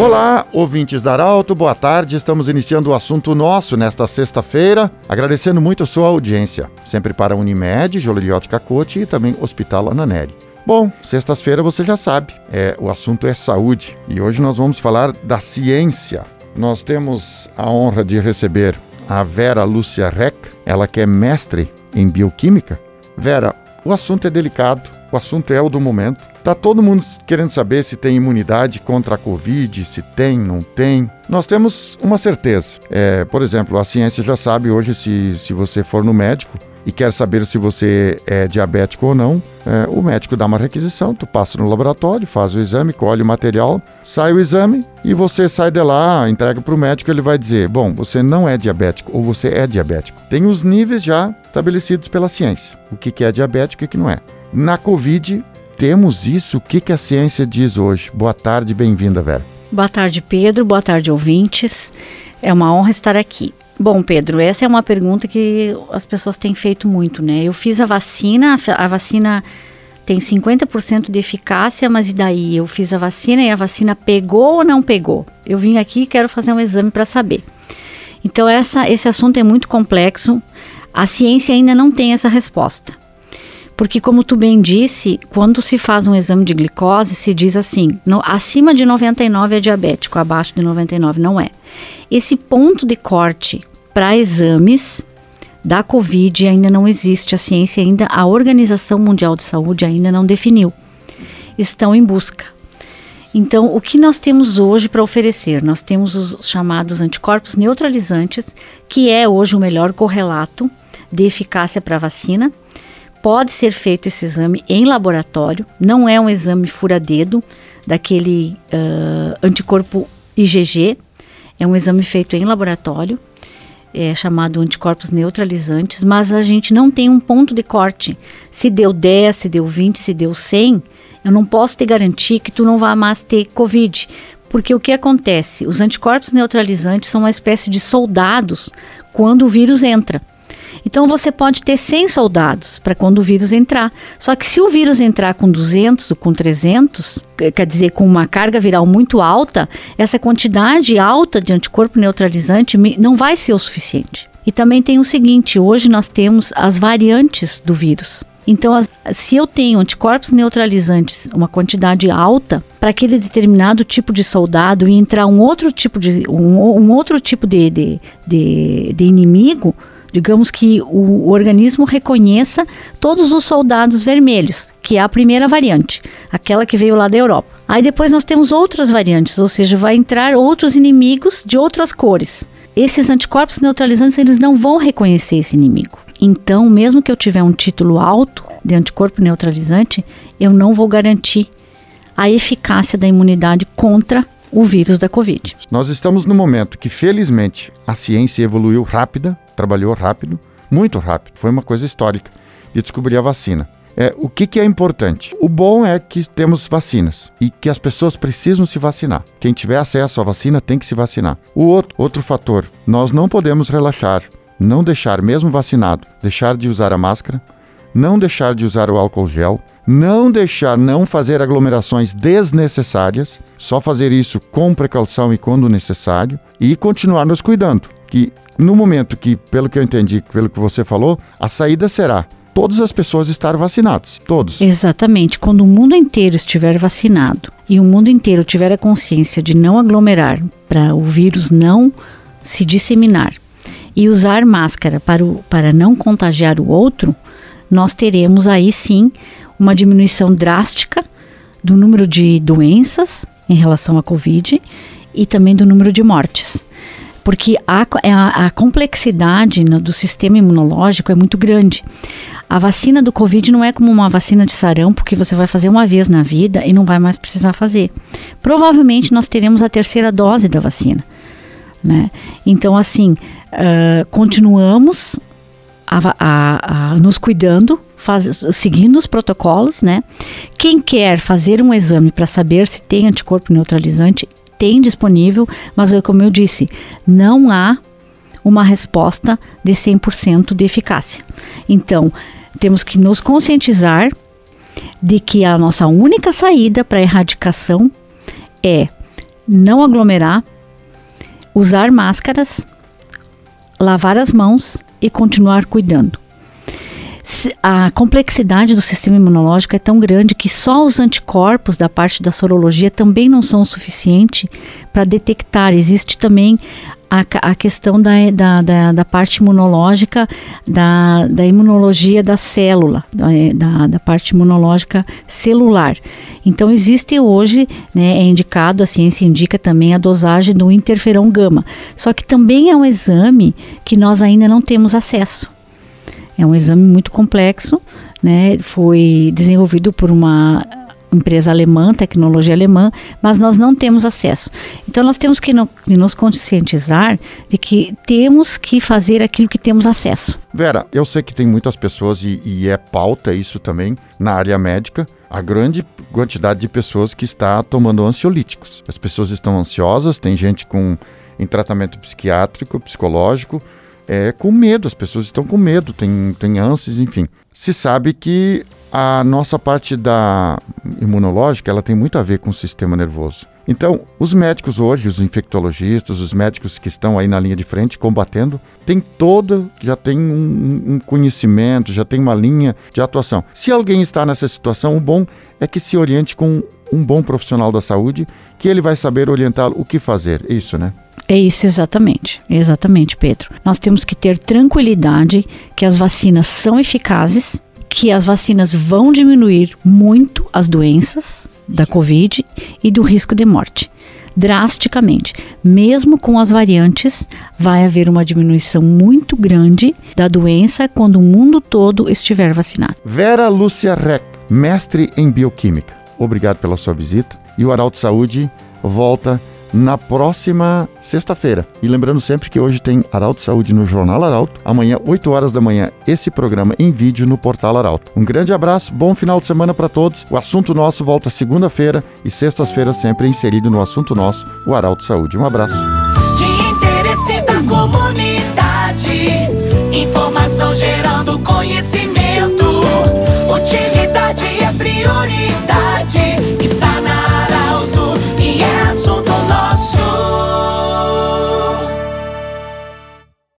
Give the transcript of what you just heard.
Olá, ouvintes da Arauto, boa tarde. Estamos iniciando o assunto nosso nesta sexta-feira, agradecendo muito a sua audiência, sempre para Unimed, Joliriotti Cacote e também Hospital Ananeri. Bom, sexta-feira você já sabe, é, o assunto é saúde e hoje nós vamos falar da ciência. Nós temos a honra de receber a Vera Lúcia Reck, ela que é mestre em bioquímica. Vera, o assunto é delicado, o assunto é o do momento. Tá todo mundo querendo saber se tem imunidade contra a Covid, se tem, não tem. Nós temos uma certeza. É, por exemplo, a ciência já sabe hoje se, se você for no médico e quer saber se você é diabético ou não, é, o médico dá uma requisição, tu passa no laboratório, faz o exame, colhe o material, sai o exame e você sai de lá, entrega para o médico, ele vai dizer, bom, você não é diabético ou você é diabético. Tem os níveis já estabelecidos pela ciência, o que, que é diabético e o que não é. Na Covid, temos isso? O que, que a ciência diz hoje? Boa tarde, bem-vinda, Vera. Boa tarde, Pedro. Boa tarde, ouvintes. É uma honra estar aqui. Bom, Pedro, essa é uma pergunta que as pessoas têm feito muito, né? Eu fiz a vacina, a vacina tem 50% de eficácia, mas e daí? Eu fiz a vacina e a vacina pegou ou não pegou? Eu vim aqui e quero fazer um exame para saber. Então, essa, esse assunto é muito complexo. A ciência ainda não tem essa resposta. Porque, como tu bem disse, quando se faz um exame de glicose, se diz assim: no, acima de 99 é diabético, abaixo de 99 não é. Esse ponto de corte para exames da Covid ainda não existe. A ciência ainda, a Organização Mundial de Saúde ainda não definiu. Estão em busca. Então, o que nós temos hoje para oferecer? Nós temos os chamados anticorpos neutralizantes, que é hoje o melhor correlato de eficácia para vacina pode ser feito esse exame em laboratório, não é um exame fura-dedo daquele uh, anticorpo IgG, é um exame feito em laboratório, é chamado anticorpos neutralizantes, mas a gente não tem um ponto de corte. Se deu 10, se deu 20, se deu 100, eu não posso te garantir que tu não vai mais ter Covid. Porque o que acontece? Os anticorpos neutralizantes são uma espécie de soldados quando o vírus entra. Então você pode ter 100 soldados para quando o vírus entrar. Só que se o vírus entrar com 200 ou com 300, quer dizer, com uma carga viral muito alta, essa quantidade alta de anticorpo neutralizante não vai ser o suficiente. E também tem o seguinte: hoje nós temos as variantes do vírus. Então, as, se eu tenho anticorpos neutralizantes, uma quantidade alta, para aquele determinado tipo de soldado e entrar um outro tipo de, um, um outro tipo de, de, de, de inimigo, Digamos que o, organismo reconheça todos os soldados vermelhos, que é a primeira variante, aquela que veio lá da Europa. Aí depois nós temos outras variantes, ou seja, vai entrar outros inimigos de outras cores. Esses anticorpos neutralizantes eles não vão reconhecer esse inimigo. Então, mesmo que eu tiver um título alto de anticorpo neutralizante, eu não vou garantir a eficácia da imunidade contra o vírus da Covid. Nós estamos no momento que, felizmente, a ciência evoluiu rápida, trabalhou rápido, muito rápido. Foi uma coisa histórica de descobrir a vacina. É, o que, que, é importante? O bom é que temos vacinas e que as pessoas precisam se vacinar. Quem tiver acesso à vacina tem que se vacinar. O outro, outro fator, nós não podemos relaxar, não deixar, mesmo vacinado, deixar de usar a máscara, não deixar de usar o álcool gel, não deixar, não fazer aglomerações desnecessárias, só fazer isso com precaução e quando necessário e continuar nos cuidando. Que no momento que, pelo que eu entendi, pelo que você falou, a saída será todas as pessoas estar vacinadas, todos. Exatamente. Quando o mundo inteiro estiver vacinado e o mundo inteiro tiver a consciência de não aglomerar para o vírus não se disseminar e usar máscara para, o, para não contagiar o outro, nós teremos aí sim uma diminuição drástica do número de doenças em relação à Covid e também do número de mortes. Porque a, a, a complexidade no, do sistema imunológico é muito grande. A vacina do Covid não é como uma vacina de sarampo que você vai fazer uma vez na vida e não vai mais precisar fazer. Provavelmente nós teremos a terceira dose da vacina. Né? Então, assim, uh, continuamos a, a, a nos cuidando, faz, seguindo os protocolos, né? Quem quer fazer um exame para saber se tem anticorpo neutralizante, tem disponível, mas é como eu disse, não há uma resposta de 100% de eficácia. Então, temos que nos conscientizar de que a nossa única saída para erradicação é não aglomerar, usar máscaras, lavar as mãos e continuar cuidando. A complexidade do sistema imunológico é tão grande que só os anticorpos da parte da sorologia também não são o suficiente para detectar. Existe também a, a questão da, da, da, da, parte imunológica, da, da imunologia da célula, da, da parte imunológica celular. Então, existe hoje, né, é indicado, a ciência indica também a dosagem do interferão gama. Só que também é um exame que nós ainda não temos acesso. É um exame muito complexo, né? Foi desenvolvido por uma empresa alemã, tecnologia alemã, mas nós não temos acesso. Então nós temos que, no, que nos conscientizar de que temos que fazer aquilo que temos acesso. Vera, eu sei que tem muitas pessoas e, e é pauta isso também na área médica, a grande quantidade de pessoas que está tomando ansiolíticos. As pessoas estão ansiosas, tem gente com em tratamento psiquiátrico, psicológico, é, com medo, as pessoas estão com medo, tem, tem ânsias, enfim. Se sabe que a nossa parte da imunológica, ela tem muito a ver com o sistema nervoso. Então, os médicos hoje, os infectologistas, os médicos que estão aí na linha de frente combatendo, tem todo, já tem um, um, conhecimento, já tem uma linha de atuação. Se alguém está nessa situação, o bom é que se oriente com um bom profissional da saúde, que ele vai saber orientá-lo o que fazer. É isso, né? É isso exatamente, exatamente, Pedro. Nós temos que ter tranquilidade que as vacinas são eficazes, que as vacinas vão diminuir muito as doenças da Covid e do risco de morte. Drasticamente. Mesmo com as variantes, vai haver uma diminuição muito grande da doença quando o mundo todo estiver vacinado. Vera Lúcia Reck, mestre em bioquímica. Obrigado pela sua visita. E o Arauto Saúde volta na próxima sexta-feira. E lembrando sempre que hoje tem Arauto Saúde no Jornal Arauto. Amanhã, 8 horas da manhã, esse programa em vídeo no Portal Arauto. Um grande abraço, bom final de semana para todos. O assunto nosso volta segunda-feira e sextas-feiras sempre inserido no assunto nosso, o Arauto Saúde. Um abraço.